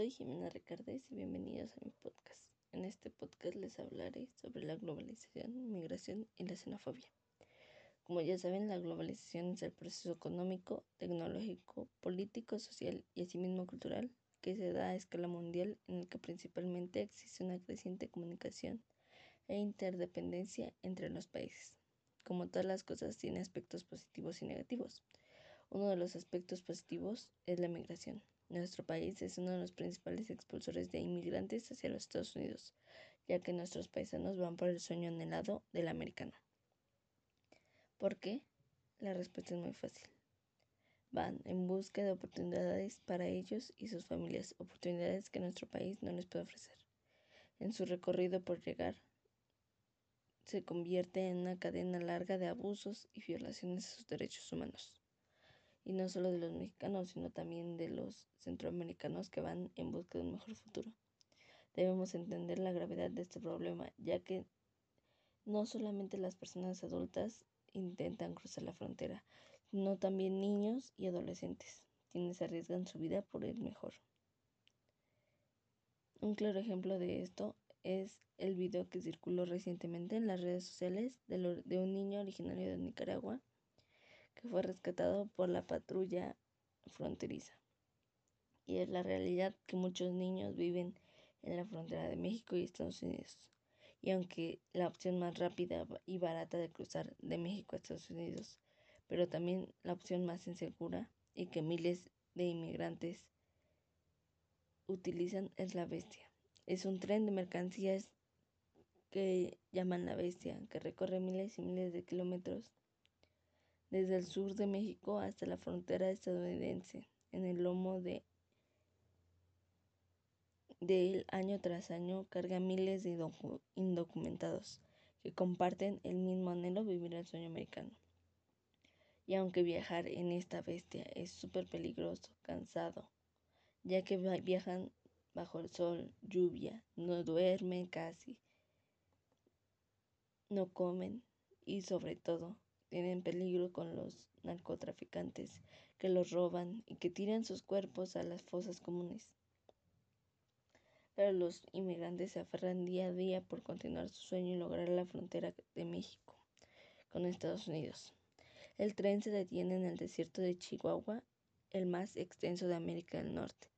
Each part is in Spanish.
soy Jimena Ricardes y bienvenidos a mi podcast. En este podcast les hablaré sobre la globalización, migración y la xenofobia. Como ya saben, la globalización es el proceso económico, tecnológico, político, social y asimismo cultural que se da a escala mundial en el que principalmente existe una creciente comunicación e interdependencia entre los países. Como todas las cosas, tiene aspectos positivos y negativos. Uno de los aspectos positivos es la migración. Nuestro país es uno de los principales expulsores de inmigrantes hacia los Estados Unidos, ya que nuestros paisanos van por el sueño anhelado del americano. ¿Por qué? La respuesta es muy fácil. Van en busca de oportunidades para ellos y sus familias, oportunidades que nuestro país no les puede ofrecer. En su recorrido por llegar, se convierte en una cadena larga de abusos y violaciones a sus derechos humanos y no solo de los mexicanos, sino también de los centroamericanos que van en busca de un mejor futuro. Debemos entender la gravedad de este problema, ya que no solamente las personas adultas intentan cruzar la frontera, sino también niños y adolescentes, quienes arriesgan su vida por el mejor. Un claro ejemplo de esto es el video que circuló recientemente en las redes sociales de, de un niño originario de Nicaragua que fue rescatado por la patrulla fronteriza. Y es la realidad que muchos niños viven en la frontera de México y Estados Unidos. Y aunque la opción más rápida y barata de cruzar de México a Estados Unidos, pero también la opción más insegura y que miles de inmigrantes utilizan es la bestia. Es un tren de mercancías que llaman la bestia, que recorre miles y miles de kilómetros desde el sur de México hasta la frontera estadounidense, en el lomo de, él año tras año carga miles de indocumentados que comparten el mismo anhelo de vivir el sueño americano. Y aunque viajar en esta bestia es súper peligroso, cansado, ya que viajan bajo el sol, lluvia, no duermen casi, no comen y sobre todo tienen peligro con los narcotraficantes que los roban y que tiran sus cuerpos a las fosas comunes. Pero los inmigrantes se aferran día a día por continuar su sueño y lograr la frontera de México con Estados Unidos. El tren se detiene en el desierto de Chihuahua, el más extenso de América del Norte,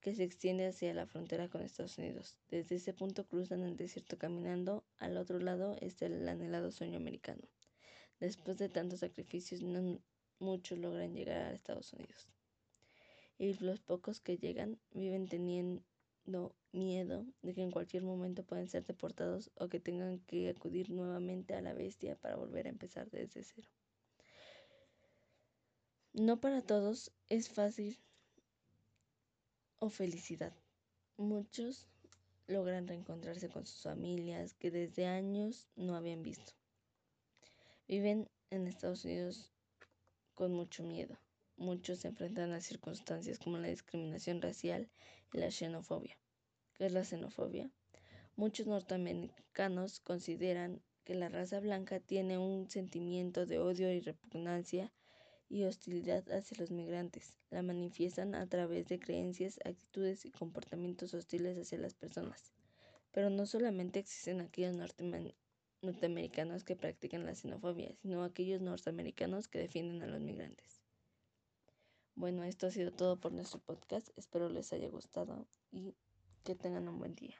que se extiende hacia la frontera con Estados Unidos. Desde ese punto cruzan el desierto caminando, al otro lado está el anhelado sueño americano. Después de tantos sacrificios, no muchos logran llegar a Estados Unidos. Y los pocos que llegan viven teniendo miedo de que en cualquier momento pueden ser deportados o que tengan que acudir nuevamente a la bestia para volver a empezar desde cero. No para todos es fácil o felicidad. Muchos logran reencontrarse con sus familias que desde años no habían visto. Viven en Estados Unidos con mucho miedo. Muchos se enfrentan a circunstancias como la discriminación racial y la xenofobia. ¿Qué es la xenofobia? Muchos norteamericanos consideran que la raza blanca tiene un sentimiento de odio y repugnancia y hostilidad hacia los migrantes. La manifiestan a través de creencias, actitudes y comportamientos hostiles hacia las personas. Pero no solamente existen aquellos norteamericanos norteamericanos que practican la xenofobia, sino aquellos norteamericanos que defienden a los migrantes. Bueno, esto ha sido todo por nuestro podcast. Espero les haya gustado y que tengan un buen día.